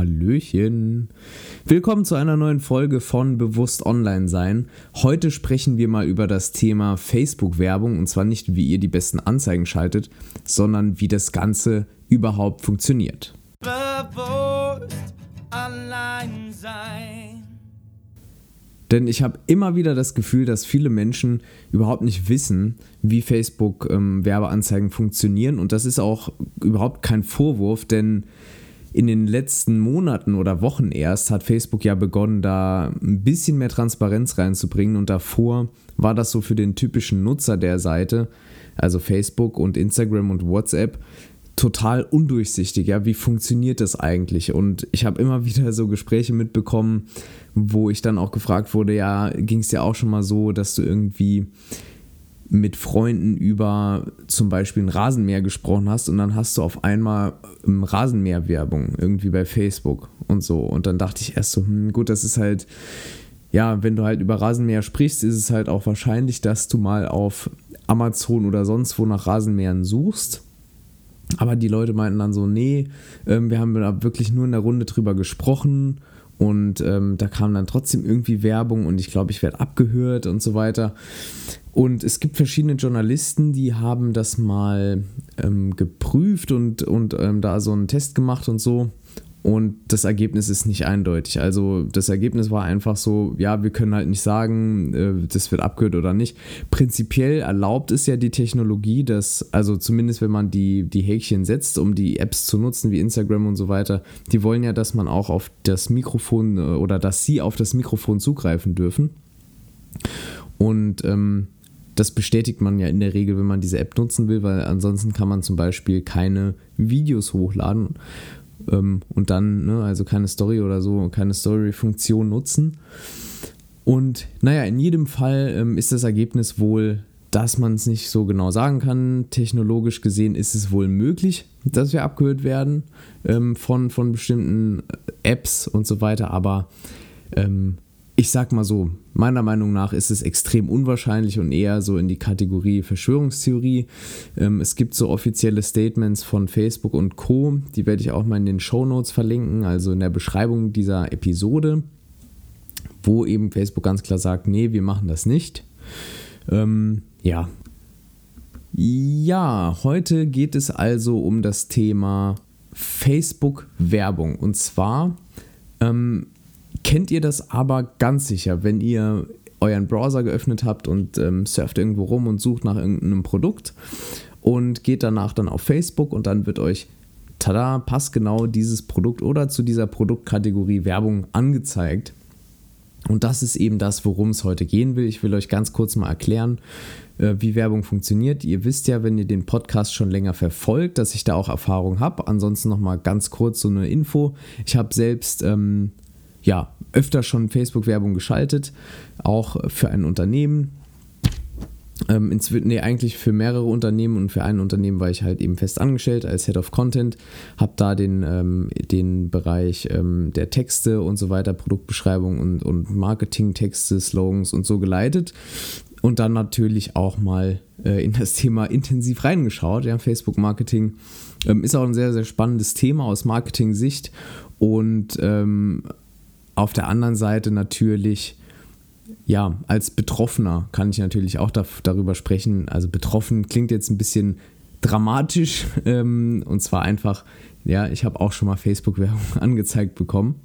Hallöchen. Willkommen zu einer neuen Folge von Bewusst Online Sein. Heute sprechen wir mal über das Thema Facebook-Werbung und zwar nicht, wie ihr die besten Anzeigen schaltet, sondern wie das Ganze überhaupt funktioniert. Bewusst Online Sein. Denn ich habe immer wieder das Gefühl, dass viele Menschen überhaupt nicht wissen, wie Facebook-Werbeanzeigen ähm, funktionieren. Und das ist auch überhaupt kein Vorwurf, denn in den letzten Monaten oder Wochen erst hat Facebook ja begonnen, da ein bisschen mehr Transparenz reinzubringen. Und davor war das so für den typischen Nutzer der Seite, also Facebook und Instagram und WhatsApp, total undurchsichtig. Ja, wie funktioniert das eigentlich? Und ich habe immer wieder so Gespräche mitbekommen, wo ich dann auch gefragt wurde, ja, ging es dir auch schon mal so, dass du irgendwie mit Freunden über zum Beispiel ein Rasenmäher gesprochen hast und dann hast du auf einmal Rasenmäherwerbung irgendwie bei Facebook und so. Und dann dachte ich erst so, hm, gut, das ist halt, ja, wenn du halt über Rasenmäher sprichst, ist es halt auch wahrscheinlich, dass du mal auf Amazon oder sonst wo nach Rasenmähern suchst. Aber die Leute meinten dann so, nee, ähm, wir haben wirklich nur in der Runde drüber gesprochen und ähm, da kam dann trotzdem irgendwie Werbung und ich glaube, ich werde abgehört und so weiter. Und es gibt verschiedene Journalisten, die haben das mal ähm, geprüft und, und ähm, da so einen Test gemacht und so. Und das Ergebnis ist nicht eindeutig. Also das Ergebnis war einfach so, ja, wir können halt nicht sagen, äh, das wird abgehört oder nicht. Prinzipiell erlaubt es ja die Technologie, dass, also zumindest wenn man die, die Häkchen setzt, um die Apps zu nutzen, wie Instagram und so weiter, die wollen ja, dass man auch auf das Mikrofon äh, oder dass sie auf das Mikrofon zugreifen dürfen. Und ähm, das bestätigt man ja in der Regel, wenn man diese App nutzen will, weil ansonsten kann man zum Beispiel keine Videos hochladen ähm, und dann, ne, also keine Story oder so, keine Story-Funktion nutzen. Und naja, in jedem Fall ähm, ist das Ergebnis wohl, dass man es nicht so genau sagen kann. Technologisch gesehen ist es wohl möglich, dass wir abgehört werden ähm, von, von bestimmten Apps und so weiter, aber ähm, ich sag mal so, meiner Meinung nach ist es extrem unwahrscheinlich und eher so in die Kategorie Verschwörungstheorie. Ähm, es gibt so offizielle Statements von Facebook und Co., die werde ich auch mal in den Show Notes verlinken, also in der Beschreibung dieser Episode, wo eben Facebook ganz klar sagt, nee, wir machen das nicht. Ähm, ja. Ja, heute geht es also um das Thema Facebook-Werbung. Und zwar ähm, kennt ihr das aber ganz sicher, wenn ihr euren Browser geöffnet habt und ähm, surft irgendwo rum und sucht nach irgendeinem Produkt und geht danach dann auf Facebook und dann wird euch, tada, passt genau dieses Produkt oder zu dieser Produktkategorie Werbung angezeigt. Und das ist eben das, worum es heute gehen will. Ich will euch ganz kurz mal erklären, äh, wie Werbung funktioniert. Ihr wisst ja, wenn ihr den Podcast schon länger verfolgt, dass ich da auch Erfahrung habe. Ansonsten noch mal ganz kurz so eine Info. Ich habe selbst ähm, ja, öfter schon Facebook-Werbung geschaltet, auch für ein Unternehmen. Ähm, nee, eigentlich für mehrere Unternehmen und für ein Unternehmen war ich halt eben fest angestellt als Head of Content, habe da den, ähm, den Bereich ähm, der Texte und so weiter, Produktbeschreibung und, und Marketing-Texte, Slogans und so geleitet und dann natürlich auch mal äh, in das Thema intensiv reingeschaut. Ja, Facebook-Marketing ähm, ist auch ein sehr, sehr spannendes Thema aus Marketing-Sicht und ähm, auf der anderen Seite natürlich, ja, als Betroffener kann ich natürlich auch da, darüber sprechen. Also betroffen klingt jetzt ein bisschen dramatisch ähm, und zwar einfach, ja, ich habe auch schon mal Facebook-Werbung angezeigt bekommen.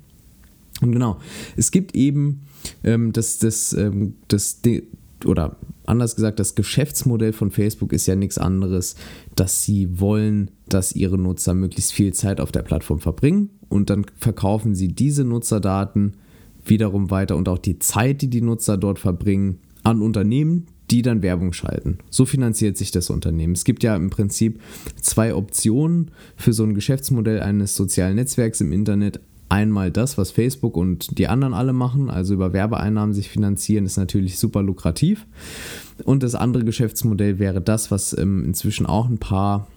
Und genau, es gibt eben ähm, das, das, ähm, das, oder anders gesagt, das Geschäftsmodell von Facebook ist ja nichts anderes, dass sie wollen, dass ihre Nutzer möglichst viel Zeit auf der Plattform verbringen und dann verkaufen sie diese Nutzerdaten wiederum weiter und auch die Zeit, die die Nutzer dort verbringen, an Unternehmen, die dann Werbung schalten. So finanziert sich das Unternehmen. Es gibt ja im Prinzip zwei Optionen für so ein Geschäftsmodell eines sozialen Netzwerks im Internet. Einmal das, was Facebook und die anderen alle machen, also über Werbeeinnahmen sich finanzieren, ist natürlich super lukrativ. Und das andere Geschäftsmodell wäre das, was ähm, inzwischen auch ein paar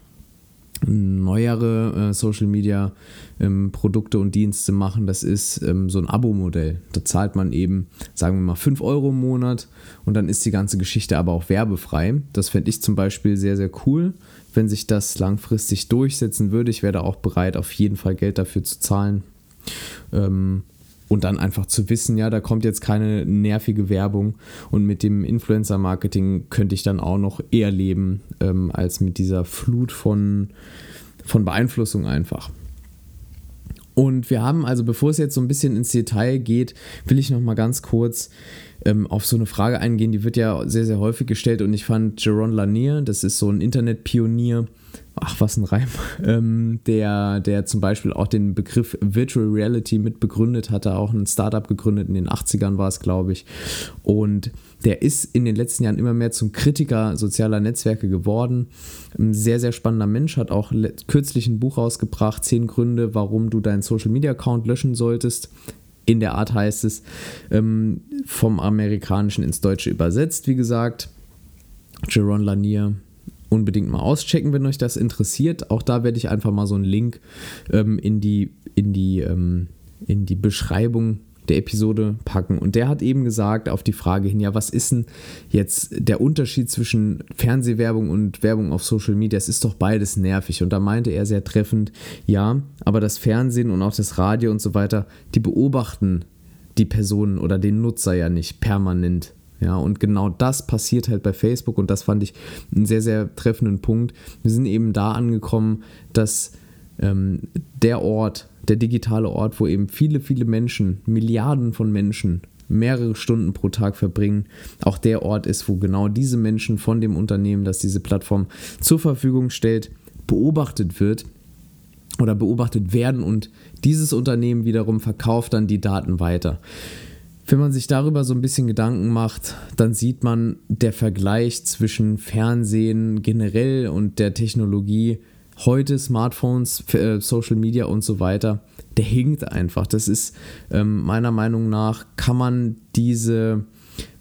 neuere äh, Social Media ähm, Produkte und Dienste machen, das ist ähm, so ein Abo-Modell. Da zahlt man eben, sagen wir mal, 5 Euro im Monat und dann ist die ganze Geschichte aber auch werbefrei. Das fände ich zum Beispiel sehr, sehr cool, wenn sich das langfristig durchsetzen würde. Ich wäre da auch bereit, auf jeden Fall Geld dafür zu zahlen. Ähm, und dann einfach zu wissen, ja, da kommt jetzt keine nervige Werbung und mit dem Influencer-Marketing könnte ich dann auch noch eher leben, ähm, als mit dieser Flut von, von Beeinflussung einfach. Und wir haben also, bevor es jetzt so ein bisschen ins Detail geht, will ich noch mal ganz kurz ähm, auf so eine Frage eingehen, die wird ja sehr, sehr häufig gestellt und ich fand Jaron Lanier, das ist so ein Internetpionier, ach was ein Reim, ähm, der, der zum Beispiel auch den Begriff Virtual Reality mit begründet hatte, auch ein Startup gegründet, in den 80ern war es, glaube ich. Und der ist in den letzten Jahren immer mehr zum Kritiker sozialer Netzwerke geworden. Ein sehr, sehr spannender Mensch, hat auch kürzlich ein Buch rausgebracht, zehn Gründe, warum du deinen Social Media Account löschen solltest. In der Art heißt es, ähm, vom Amerikanischen ins Deutsche übersetzt, wie gesagt. Jaron Lanier, unbedingt mal auschecken, wenn euch das interessiert. Auch da werde ich einfach mal so einen Link ähm, in die, in die, ähm, in die Beschreibung der Episode packen. Und der hat eben gesagt, auf die Frage hin, ja, was ist denn jetzt der Unterschied zwischen Fernsehwerbung und Werbung auf Social Media? Es ist doch beides nervig. Und da meinte er sehr treffend, ja, aber das Fernsehen und auch das Radio und so weiter, die beobachten die Personen oder den Nutzer ja nicht permanent. Ja, und genau das passiert halt bei Facebook und das fand ich einen sehr, sehr treffenden Punkt. Wir sind eben da angekommen, dass ähm, der Ort, der digitale Ort, wo eben viele, viele Menschen, Milliarden von Menschen mehrere Stunden pro Tag verbringen, auch der Ort ist, wo genau diese Menschen von dem Unternehmen, das diese Plattform zur Verfügung stellt, beobachtet wird oder beobachtet werden und dieses Unternehmen wiederum verkauft dann die Daten weiter. Wenn man sich darüber so ein bisschen Gedanken macht, dann sieht man, der Vergleich zwischen Fernsehen generell und der Technologie heute, Smartphones, äh, Social Media und so weiter, der hinkt einfach. Das ist ähm, meiner Meinung nach, kann man diese,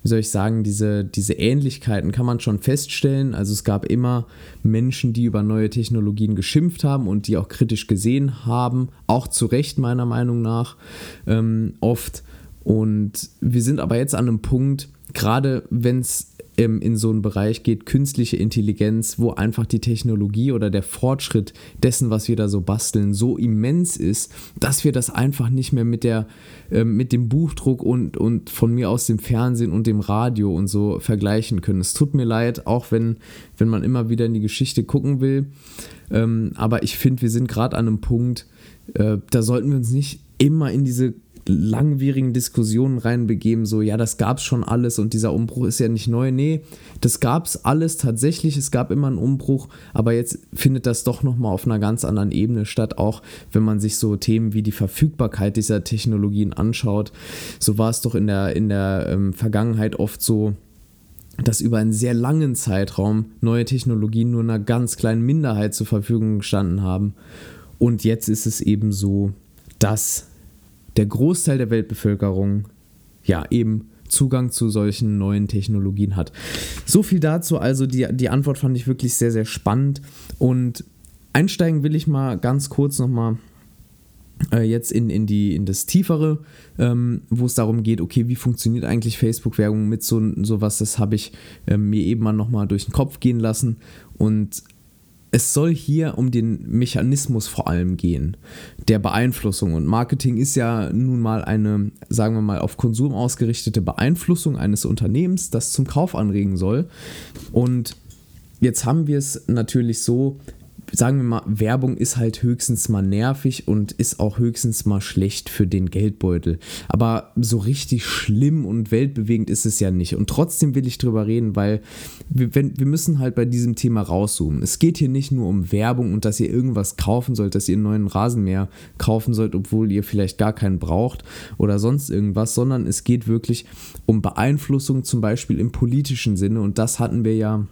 wie soll ich sagen, diese, diese Ähnlichkeiten kann man schon feststellen. Also es gab immer Menschen, die über neue Technologien geschimpft haben und die auch kritisch gesehen haben, auch zu Recht meiner Meinung nach ähm, oft. Und wir sind aber jetzt an einem Punkt, gerade wenn es ähm, in so einen Bereich geht, künstliche Intelligenz, wo einfach die Technologie oder der Fortschritt dessen, was wir da so basteln, so immens ist, dass wir das einfach nicht mehr mit, der, äh, mit dem Buchdruck und, und von mir aus dem Fernsehen und dem Radio und so vergleichen können. Es tut mir leid, auch wenn, wenn man immer wieder in die Geschichte gucken will. Ähm, aber ich finde, wir sind gerade an einem Punkt, äh, da sollten wir uns nicht immer in diese langwierigen Diskussionen reinbegeben, so, ja, das gab es schon alles und dieser Umbruch ist ja nicht neu. Nee, das gab es alles tatsächlich, es gab immer einen Umbruch, aber jetzt findet das doch nochmal auf einer ganz anderen Ebene statt, auch wenn man sich so Themen wie die Verfügbarkeit dieser Technologien anschaut. So war es doch in der, in der ähm, Vergangenheit oft so, dass über einen sehr langen Zeitraum neue Technologien nur einer ganz kleinen Minderheit zur Verfügung gestanden haben. Und jetzt ist es eben so, dass der Großteil der Weltbevölkerung ja eben Zugang zu solchen neuen Technologien hat. So viel dazu. Also die, die Antwort fand ich wirklich sehr, sehr spannend. Und einsteigen will ich mal ganz kurz nochmal äh, jetzt in, in, die, in das Tiefere, ähm, wo es darum geht, okay, wie funktioniert eigentlich Facebook-Werbung mit so sowas, das habe ich äh, mir eben mal nochmal durch den Kopf gehen lassen und es soll hier um den Mechanismus vor allem gehen, der Beeinflussung. Und Marketing ist ja nun mal eine, sagen wir mal, auf Konsum ausgerichtete Beeinflussung eines Unternehmens, das zum Kauf anregen soll. Und jetzt haben wir es natürlich so, sagen wir mal, Werbung ist halt höchstens mal nervig und ist auch höchstens mal schlecht für den Geldbeutel. Aber so richtig schlimm und weltbewegend ist es ja nicht. Und trotzdem will ich drüber reden, weil wir, wenn, wir müssen halt bei diesem Thema rauszoomen. Es geht hier nicht nur um Werbung und dass ihr irgendwas kaufen sollt, dass ihr einen neuen Rasenmäher kaufen sollt, obwohl ihr vielleicht gar keinen braucht oder sonst irgendwas, sondern es geht wirklich um Beeinflussung zum Beispiel im politischen Sinne. Und das hatten wir ja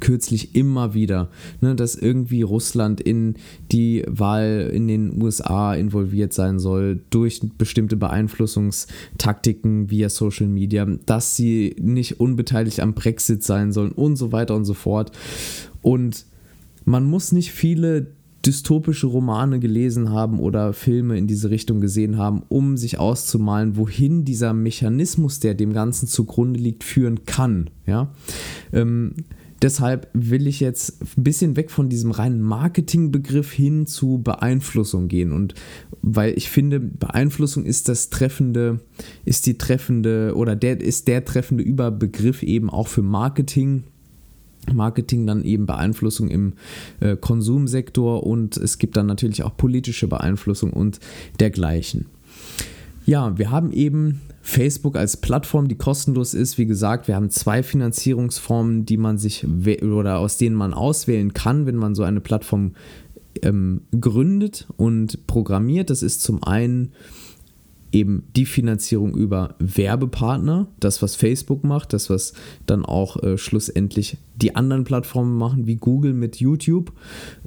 kürzlich immer wieder, ne, dass irgendwie Russland in die Wahl in den USA involviert sein soll durch bestimmte Beeinflussungstaktiken via Social Media, dass sie nicht unbeteiligt am Brexit sein sollen und so weiter und so fort. Und man muss nicht viele dystopische Romane gelesen haben oder Filme in diese Richtung gesehen haben, um sich auszumalen, wohin dieser Mechanismus, der dem Ganzen zugrunde liegt, führen kann. Ja. Ähm, deshalb will ich jetzt ein bisschen weg von diesem reinen Marketingbegriff hin zu Beeinflussung gehen. Und weil ich finde, Beeinflussung ist das treffende, ist die treffende oder der ist der treffende Überbegriff eben auch für Marketing. Marketing dann eben Beeinflussung im äh, Konsumsektor und es gibt dann natürlich auch politische Beeinflussung und dergleichen. Ja, wir haben eben Facebook als Plattform, die kostenlos ist. Wie gesagt, wir haben zwei Finanzierungsformen, die man sich oder aus denen man auswählen kann, wenn man so eine Plattform ähm, gründet und programmiert. Das ist zum einen eben die Finanzierung über Werbepartner, das was Facebook macht, das was dann auch äh, schlussendlich die anderen Plattformen machen, wie Google mit YouTube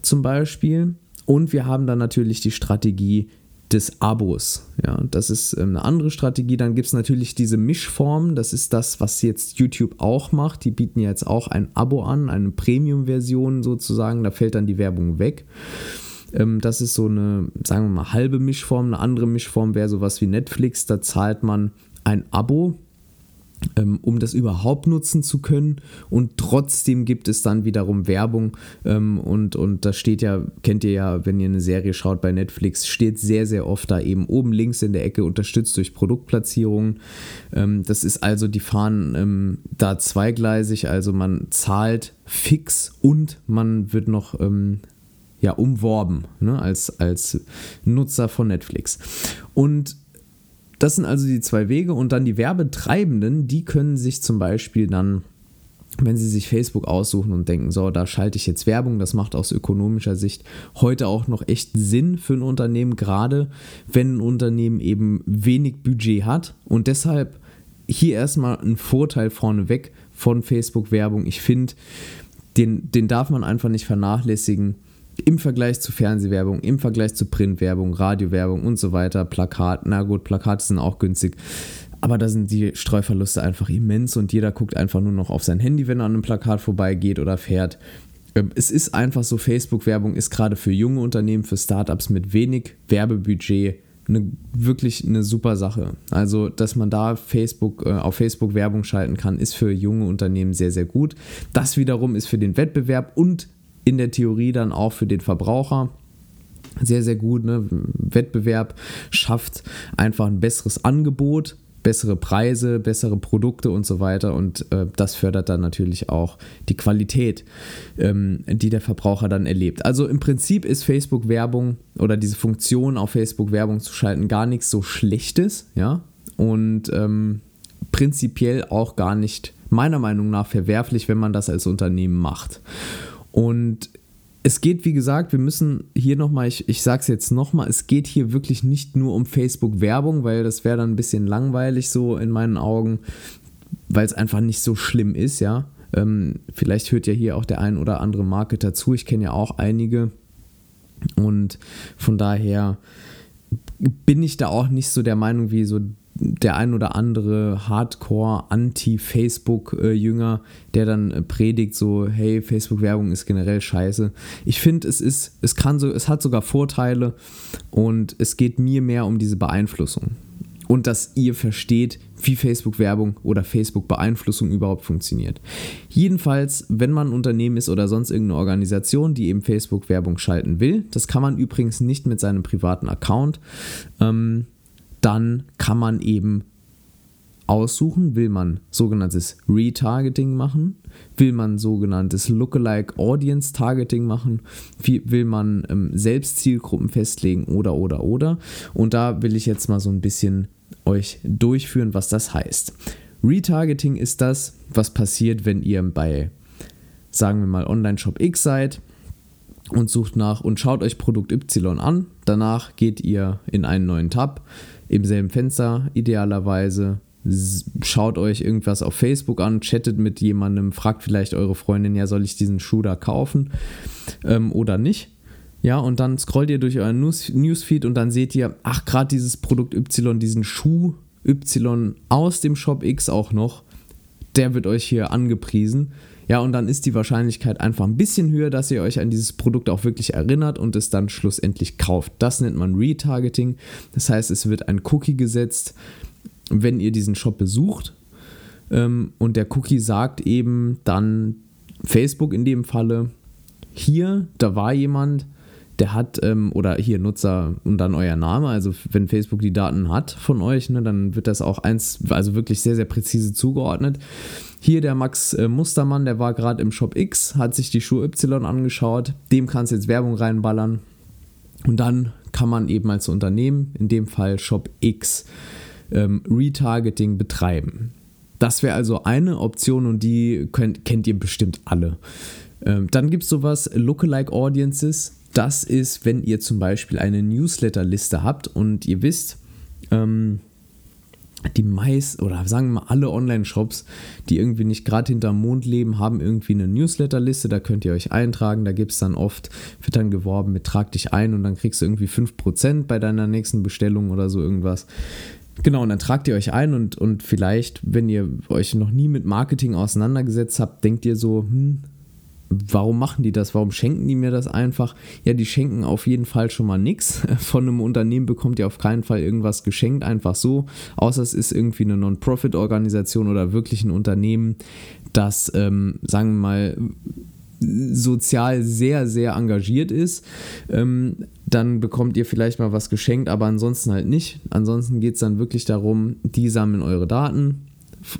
zum Beispiel. Und wir haben dann natürlich die Strategie des Abos. Ja, das ist ähm, eine andere Strategie. Dann gibt es natürlich diese Mischform. Das ist das, was jetzt YouTube auch macht. Die bieten jetzt auch ein Abo an, eine Premium-Version sozusagen. Da fällt dann die Werbung weg. Ähm, das ist so eine, sagen wir mal, halbe Mischform. Eine andere Mischform wäre sowas wie Netflix. Da zahlt man ein Abo um das überhaupt nutzen zu können. Und trotzdem gibt es dann wiederum Werbung. Ähm, und, und das steht ja, kennt ihr ja, wenn ihr eine Serie schaut bei Netflix, steht sehr, sehr oft da eben oben links in der Ecke unterstützt durch Produktplatzierungen. Ähm, das ist also, die fahren da zweigleisig, also man zahlt fix und man wird noch ja, umworben ne, als, als Nutzer von Netflix. Und das sind also die zwei Wege und dann die Werbetreibenden, die können sich zum Beispiel dann wenn Sie sich Facebook aussuchen und denken, so, da schalte ich jetzt Werbung, das macht aus ökonomischer Sicht heute auch noch echt Sinn für ein Unternehmen, gerade wenn ein Unternehmen eben wenig Budget hat und deshalb hier erstmal ein Vorteil vorneweg von Facebook-Werbung. Ich finde, den, den darf man einfach nicht vernachlässigen im Vergleich zu Fernsehwerbung, im Vergleich zu Printwerbung, Radiowerbung und so weiter, Plakat, na gut, Plakate sind auch günstig. Aber da sind die Streuverluste einfach immens und jeder guckt einfach nur noch auf sein Handy, wenn er an einem Plakat vorbeigeht oder fährt. Ähm, es ist einfach so, Facebook-Werbung ist gerade für junge Unternehmen, für Startups mit wenig Werbebudget eine, wirklich eine super Sache. Also, dass man da Facebook, äh, auf Facebook Werbung schalten kann, ist für junge Unternehmen sehr, sehr gut. Das wiederum ist für den Wettbewerb und in der Theorie dann auch für den Verbraucher sehr, sehr gut. Ne? Wettbewerb schafft einfach ein besseres Angebot, bessere Preise, bessere Produkte und so weiter. Und äh, das fördert dann natürlich auch die Qualität, ähm, die der Verbraucher dann erlebt. Also im Prinzip ist Facebook-Werbung oder diese Funktion auf Facebook Werbung zu schalten gar nichts so Schlechtes, ja. Und ähm, prinzipiell auch gar nicht meiner Meinung nach verwerflich, wenn man das als Unternehmen macht. Und es geht, wie gesagt, wir müssen hier nochmal, ich, ich sage es jetzt nochmal, es geht hier wirklich nicht nur um Facebook-Werbung, weil das wäre dann ein bisschen langweilig so in meinen Augen, weil es einfach nicht so schlimm ist, ja. Ähm, vielleicht hört ja hier auch der ein oder andere Marketer zu, ich kenne ja auch einige und von daher bin ich da auch nicht so der Meinung, wie so der ein oder andere Hardcore-Anti-Facebook-Jünger, der dann äh, predigt so, hey, Facebook-Werbung ist generell scheiße. Ich finde, es ist, es kann so, es hat sogar Vorteile und es geht mir mehr um diese Beeinflussung. Und dass ihr versteht, wie Facebook-Werbung oder Facebook-Beeinflussung überhaupt funktioniert. Jedenfalls, wenn man ein Unternehmen ist oder sonst irgendeine Organisation, die eben Facebook-Werbung schalten will, das kann man übrigens nicht mit seinem privaten Account. Ähm, dann kann man eben aussuchen, will man sogenanntes Retargeting machen, will man sogenanntes Lookalike Audience Targeting machen, will man ähm, selbst Zielgruppen festlegen oder oder oder. Und da will ich jetzt mal so ein bisschen euch durchführen, was das heißt. Retargeting ist das, was passiert, wenn ihr bei, sagen wir mal, Online-Shop X seid und sucht nach und schaut euch Produkt Y an. Danach geht ihr in einen neuen Tab, im selben Fenster idealerweise. Schaut euch irgendwas auf Facebook an, chattet mit jemandem, fragt vielleicht eure Freundin, ja, soll ich diesen Schuh da kaufen ähm, oder nicht? Ja, und dann scrollt ihr durch euren News Newsfeed und dann seht ihr, ach, gerade dieses Produkt Y, diesen Schuh Y aus dem Shop X auch noch, der wird euch hier angepriesen. Ja, und dann ist die Wahrscheinlichkeit einfach ein bisschen höher, dass ihr euch an dieses Produkt auch wirklich erinnert und es dann schlussendlich kauft. Das nennt man Retargeting. Das heißt, es wird ein Cookie gesetzt, wenn ihr diesen Shop besucht. Ähm, und der Cookie sagt eben dann Facebook in dem Falle, hier, da war jemand, der hat, ähm, oder hier Nutzer und dann euer Name, also wenn Facebook die Daten hat von euch, ne, dann wird das auch eins, also wirklich sehr, sehr präzise zugeordnet. Hier der Max äh, Mustermann, der war gerade im Shop X, hat sich die Schuhe Y angeschaut, dem kannst du jetzt Werbung reinballern und dann kann man eben als Unternehmen, in dem Fall Shop X, ähm, Retargeting betreiben. Das wäre also eine Option und die könnt, kennt ihr bestimmt alle. Ähm, dann gibt es sowas Lookalike Audiences. Das ist, wenn ihr zum Beispiel eine Newsletterliste habt und ihr wisst, ähm, die meist oder sagen wir mal alle Online-Shops, die irgendwie nicht gerade hinterm Mond leben, haben irgendwie eine Newsletterliste, da könnt ihr euch eintragen, da gibt es dann oft, wird dann geworben mit trag dich ein und dann kriegst du irgendwie 5% bei deiner nächsten Bestellung oder so irgendwas. Genau, und dann tragt ihr euch ein und, und vielleicht, wenn ihr euch noch nie mit Marketing auseinandergesetzt habt, denkt ihr so, hm, warum machen die das? Warum schenken die mir das einfach? Ja, die schenken auf jeden Fall schon mal nichts. Von einem Unternehmen bekommt ihr auf keinen Fall irgendwas geschenkt, einfach so. Außer es ist irgendwie eine Non-Profit-Organisation oder wirklich ein Unternehmen, das, ähm, sagen wir mal, sozial sehr, sehr engagiert ist, ähm, dann bekommt ihr vielleicht mal was geschenkt, aber ansonsten halt nicht. Ansonsten geht es dann wirklich darum, die sammeln eure Daten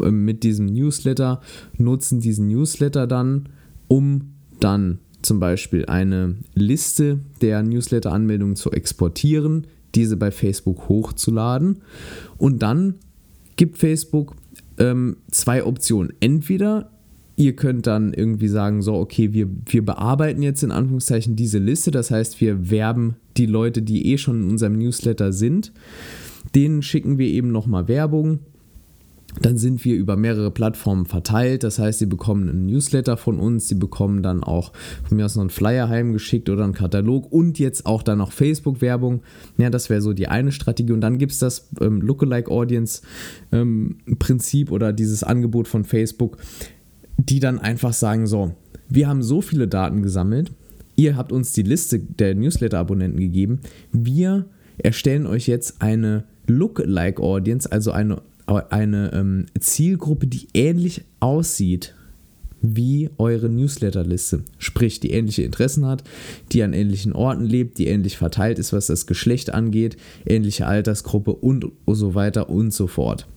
äh, mit diesem Newsletter, nutzen diesen Newsletter dann um dann zum Beispiel eine Liste der Newsletter-Anmeldungen zu exportieren, diese bei Facebook hochzuladen. Und dann gibt Facebook ähm, zwei Optionen. Entweder ihr könnt dann irgendwie sagen, so, okay, wir, wir bearbeiten jetzt in Anführungszeichen diese Liste, das heißt, wir werben die Leute, die eh schon in unserem Newsletter sind, denen schicken wir eben nochmal Werbung dann sind wir über mehrere Plattformen verteilt. Das heißt, sie bekommen einen Newsletter von uns, sie bekommen dann auch von mir aus noch einen Flyer heimgeschickt oder einen Katalog und jetzt auch dann noch Facebook-Werbung. Ja, das wäre so die eine Strategie. Und dann gibt es das ähm, Lookalike Audience ähm, oder dieses Angebot von Facebook, die dann einfach sagen: So, wir haben so viele Daten gesammelt, ihr habt uns die Liste der Newsletter-Abonnenten gegeben, wir erstellen euch jetzt eine Lookalike Audience, also eine eine ähm, Zielgruppe, die ähnlich aussieht wie eure Newsletterliste. Sprich, die ähnliche Interessen hat, die an ähnlichen Orten lebt, die ähnlich verteilt ist, was das Geschlecht angeht, ähnliche Altersgruppe und so weiter und so fort.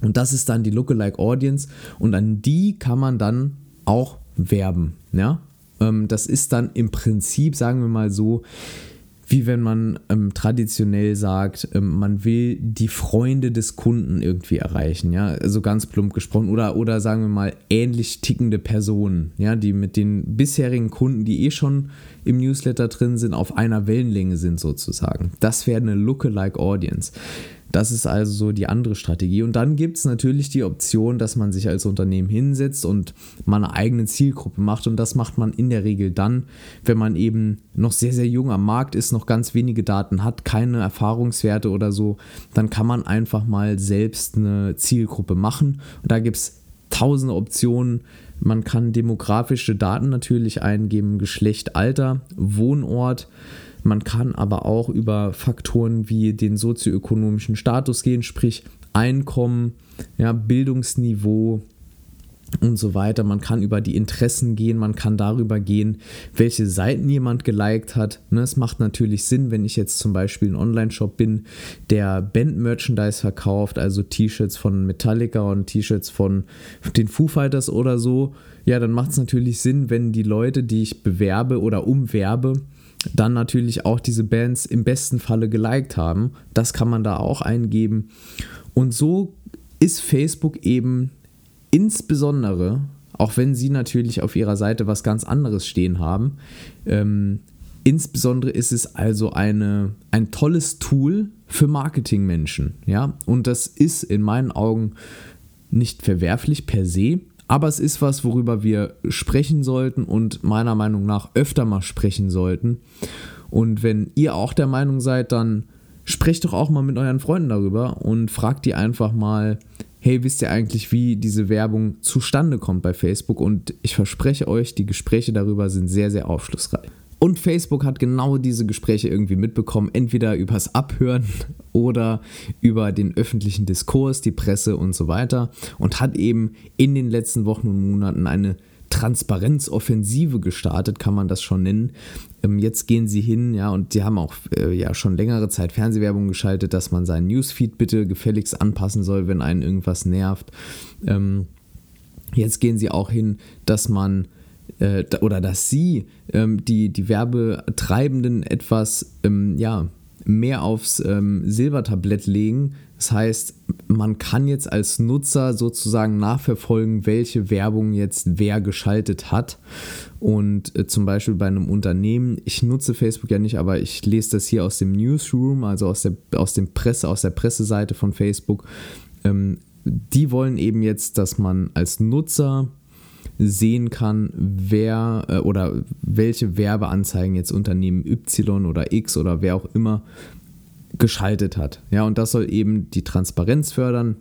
Und das ist dann die Lookalike Audience und an die kann man dann auch werben. Ja? Ähm, das ist dann im Prinzip, sagen wir mal so, wie wenn man ähm, traditionell sagt, ähm, man will die Freunde des Kunden irgendwie erreichen, ja, also ganz plump gesprochen oder oder sagen wir mal ähnlich tickende Personen, ja, die mit den bisherigen Kunden, die eh schon im Newsletter drin sind, auf einer Wellenlänge sind sozusagen. Das wäre eine Lookalike Audience. Das ist also so die andere Strategie. Und dann gibt es natürlich die Option, dass man sich als Unternehmen hinsetzt und man eine eigene Zielgruppe macht. Und das macht man in der Regel dann, wenn man eben noch sehr, sehr jung am Markt ist, noch ganz wenige Daten hat, keine Erfahrungswerte oder so. Dann kann man einfach mal selbst eine Zielgruppe machen. Und da gibt es tausende Optionen. Man kann demografische Daten natürlich eingeben, Geschlecht, Alter, Wohnort. Man kann aber auch über Faktoren wie den sozioökonomischen Status gehen, sprich Einkommen, ja, Bildungsniveau und so weiter. Man kann über die Interessen gehen, man kann darüber gehen, welche Seiten jemand geliked hat. Ne, es macht natürlich Sinn, wenn ich jetzt zum Beispiel ein Online-Shop bin, der Band-Merchandise verkauft, also T-Shirts von Metallica und T-Shirts von den Foo Fighters oder so. Ja, dann macht es natürlich Sinn, wenn die Leute, die ich bewerbe oder umwerbe, dann natürlich auch diese Bands im besten Falle geliked haben. Das kann man da auch eingeben. Und so ist Facebook eben insbesondere, auch wenn sie natürlich auf ihrer Seite was ganz anderes stehen haben, ähm, insbesondere ist es also eine, ein tolles Tool für Marketingmenschen. Ja? Und das ist in meinen Augen nicht verwerflich per se, aber es ist was, worüber wir sprechen sollten und meiner Meinung nach öfter mal sprechen sollten. Und wenn ihr auch der Meinung seid, dann sprecht doch auch mal mit euren Freunden darüber und fragt die einfach mal, hey, wisst ihr eigentlich, wie diese Werbung zustande kommt bei Facebook? Und ich verspreche euch, die Gespräche darüber sind sehr, sehr aufschlussreich. Und Facebook hat genau diese Gespräche irgendwie mitbekommen, entweder übers Abhören oder über den öffentlichen Diskurs, die Presse und so weiter und hat eben in den letzten Wochen und Monaten eine Transparenzoffensive gestartet, kann man das schon nennen. Ähm, jetzt gehen sie hin, ja, und die haben auch äh, ja schon längere Zeit Fernsehwerbung geschaltet, dass man seinen Newsfeed bitte gefälligst anpassen soll, wenn einen irgendwas nervt. Ähm, jetzt gehen sie auch hin, dass man äh, oder dass sie ähm, die, die Werbetreibenden etwas ähm, ja, mehr aufs ähm, Silbertablett legen. Das heißt, man kann jetzt als Nutzer sozusagen nachverfolgen, welche Werbung jetzt wer geschaltet hat. Und äh, zum Beispiel bei einem Unternehmen, ich nutze Facebook ja nicht, aber ich lese das hier aus dem Newsroom, also aus der, aus dem Presse, aus der Presseseite von Facebook. Ähm, die wollen eben jetzt, dass man als Nutzer sehen kann, wer äh, oder welche Werbeanzeigen jetzt Unternehmen Y oder X oder wer auch immer geschaltet hat. Ja, und das soll eben die Transparenz fördern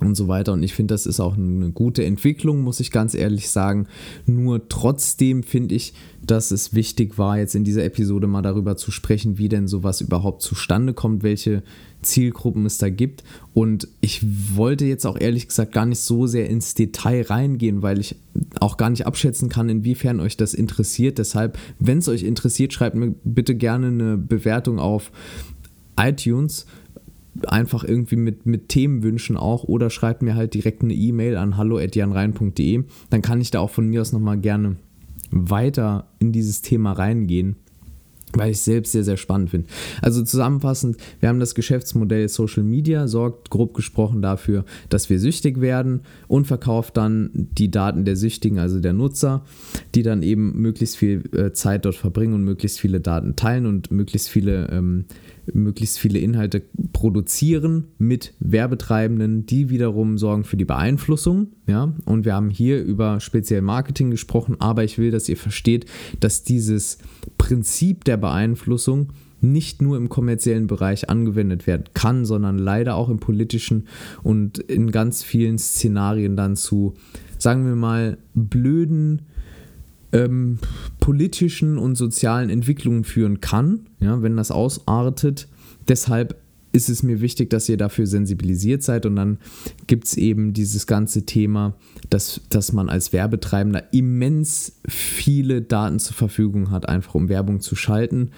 und so weiter. Und ich finde, das ist auch eine gute Entwicklung, muss ich ganz ehrlich sagen. Nur trotzdem finde ich, dass es wichtig war, jetzt in dieser Episode mal darüber zu sprechen, wie denn sowas überhaupt zustande kommt, welche Zielgruppen es da gibt. Und ich wollte jetzt auch ehrlich gesagt gar nicht so sehr ins Detail reingehen, weil ich auch gar nicht abschätzen kann, inwiefern euch das interessiert. Deshalb, wenn es euch interessiert, schreibt mir bitte gerne eine Bewertung auf iTunes einfach irgendwie mit, mit Themenwünschen auch oder schreibt mir halt direkt eine E-Mail an hallo.janrein.de. Dann kann ich da auch von mir aus nochmal gerne weiter in dieses Thema reingehen weil ich es selbst sehr, sehr spannend finde. Also zusammenfassend, wir haben das Geschäftsmodell Social Media, sorgt grob gesprochen dafür, dass wir süchtig werden und verkauft dann die Daten der Süchtigen, also der Nutzer, die dann eben möglichst viel äh, Zeit dort verbringen und möglichst viele Daten teilen und möglichst viele ähm, möglichst viele Inhalte produzieren mit Werbetreibenden, die wiederum sorgen für die Beeinflussung. Ja? Und wir haben hier über speziell Marketing gesprochen, aber ich will, dass ihr versteht, dass dieses Prinzip der Beeinflussung nicht nur im kommerziellen Bereich angewendet werden kann, sondern leider auch im politischen und in ganz vielen Szenarien dann zu, sagen wir mal, blöden ähm, politischen und sozialen Entwicklungen führen kann, ja, wenn das ausartet. Deshalb ist es mir wichtig, dass ihr dafür sensibilisiert seid und dann gibt es eben dieses ganze Thema, dass, dass man als Werbetreibender immens viele Daten zur Verfügung hat, einfach um Werbung zu schalten.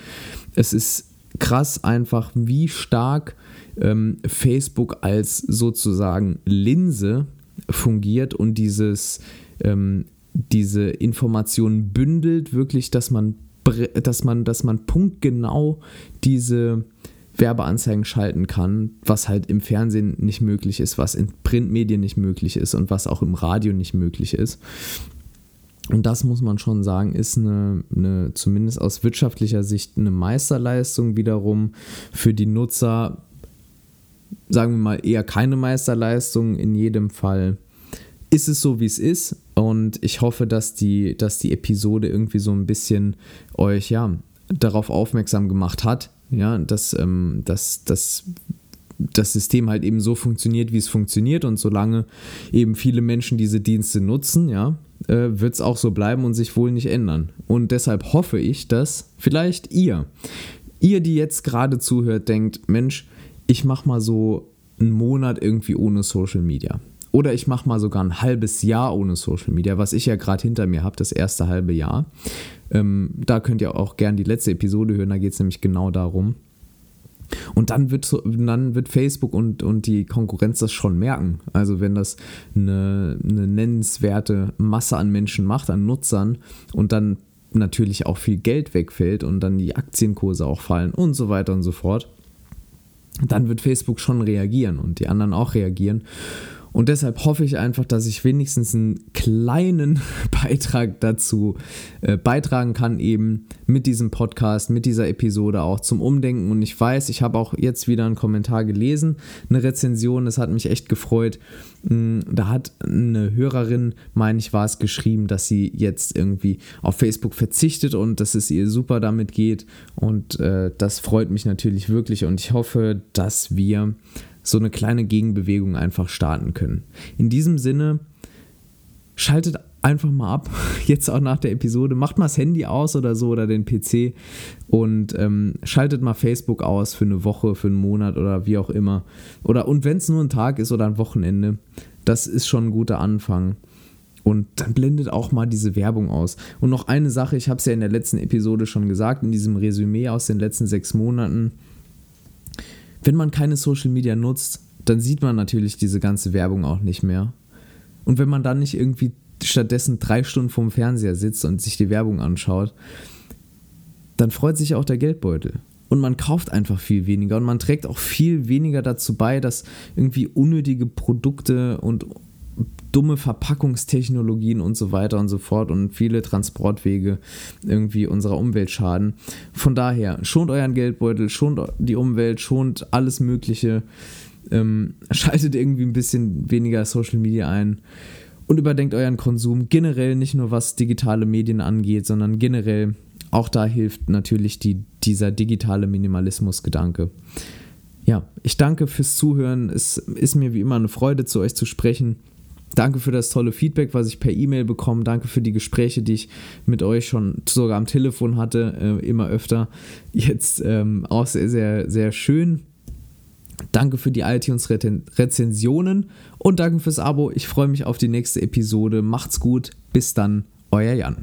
Es ist krass einfach, wie stark ähm, Facebook als sozusagen Linse fungiert und dieses ähm, diese Informationen bündelt, wirklich, dass man, dass man, dass man punktgenau diese Werbeanzeigen schalten kann, was halt im Fernsehen nicht möglich ist, was in Printmedien nicht möglich ist und was auch im Radio nicht möglich ist. Und das muss man schon sagen, ist eine, eine, zumindest aus wirtschaftlicher Sicht eine Meisterleistung wiederum für die Nutzer, sagen wir mal eher keine Meisterleistung in jedem Fall ist es so, wie es ist. Und ich hoffe, dass die, dass die Episode irgendwie so ein bisschen euch ja darauf aufmerksam gemacht hat, ja, dass, ähm, dass, dass das System halt eben so funktioniert, wie es funktioniert. Und solange eben viele Menschen diese Dienste nutzen, ja, äh, wird es auch so bleiben und sich wohl nicht ändern. Und deshalb hoffe ich, dass vielleicht ihr, ihr, die jetzt gerade zuhört, denkt, Mensch, ich mache mal so einen Monat irgendwie ohne Social Media. Oder ich mache mal sogar ein halbes Jahr ohne Social Media, was ich ja gerade hinter mir habe, das erste halbe Jahr. Ähm, da könnt ihr auch gerne die letzte Episode hören, da geht es nämlich genau darum. Und dann wird, dann wird Facebook und, und die Konkurrenz das schon merken. Also wenn das eine, eine nennenswerte Masse an Menschen macht, an Nutzern und dann natürlich auch viel Geld wegfällt und dann die Aktienkurse auch fallen und so weiter und so fort, dann wird Facebook schon reagieren und die anderen auch reagieren. Und deshalb hoffe ich einfach, dass ich wenigstens einen kleinen Beitrag dazu äh, beitragen kann, eben mit diesem Podcast, mit dieser Episode auch zum Umdenken. Und ich weiß, ich habe auch jetzt wieder einen Kommentar gelesen, eine Rezension, das hat mich echt gefreut. Mm, da hat eine Hörerin, meine ich, war es geschrieben, dass sie jetzt irgendwie auf Facebook verzichtet und dass es ihr super damit geht. Und äh, das freut mich natürlich wirklich. Und ich hoffe, dass wir so eine kleine Gegenbewegung einfach starten können. In diesem Sinne, schaltet einfach mal ab, jetzt auch nach der Episode, macht mal das Handy aus oder so oder den PC und ähm, schaltet mal Facebook aus für eine Woche, für einen Monat oder wie auch immer. Oder und wenn es nur ein Tag ist oder ein Wochenende, das ist schon ein guter Anfang. Und dann blendet auch mal diese Werbung aus. Und noch eine Sache, ich habe es ja in der letzten Episode schon gesagt, in diesem Resümee aus den letzten sechs Monaten. Wenn man keine Social Media nutzt, dann sieht man natürlich diese ganze Werbung auch nicht mehr. Und wenn man dann nicht irgendwie stattdessen drei Stunden vorm Fernseher sitzt und sich die Werbung anschaut, dann freut sich auch der Geldbeutel. Und man kauft einfach viel weniger und man trägt auch viel weniger dazu bei, dass irgendwie unnötige Produkte und dumme Verpackungstechnologien und so weiter und so fort und viele Transportwege irgendwie unserer Umwelt schaden. Von daher, schont euren Geldbeutel, schont die Umwelt, schont alles Mögliche, ähm, schaltet irgendwie ein bisschen weniger Social Media ein und überdenkt euren Konsum generell nicht nur was digitale Medien angeht, sondern generell auch da hilft natürlich die, dieser digitale Minimalismus-Gedanke. Ja, ich danke fürs Zuhören. Es ist mir wie immer eine Freude, zu euch zu sprechen. Danke für das tolle Feedback, was ich per E-Mail bekomme. Danke für die Gespräche, die ich mit euch schon sogar am Telefon hatte, äh, immer öfter. Jetzt ähm, auch sehr, sehr, sehr schön. Danke für die iTunes-Rezensionen und danke fürs Abo. Ich freue mich auf die nächste Episode. Macht's gut. Bis dann, euer Jan.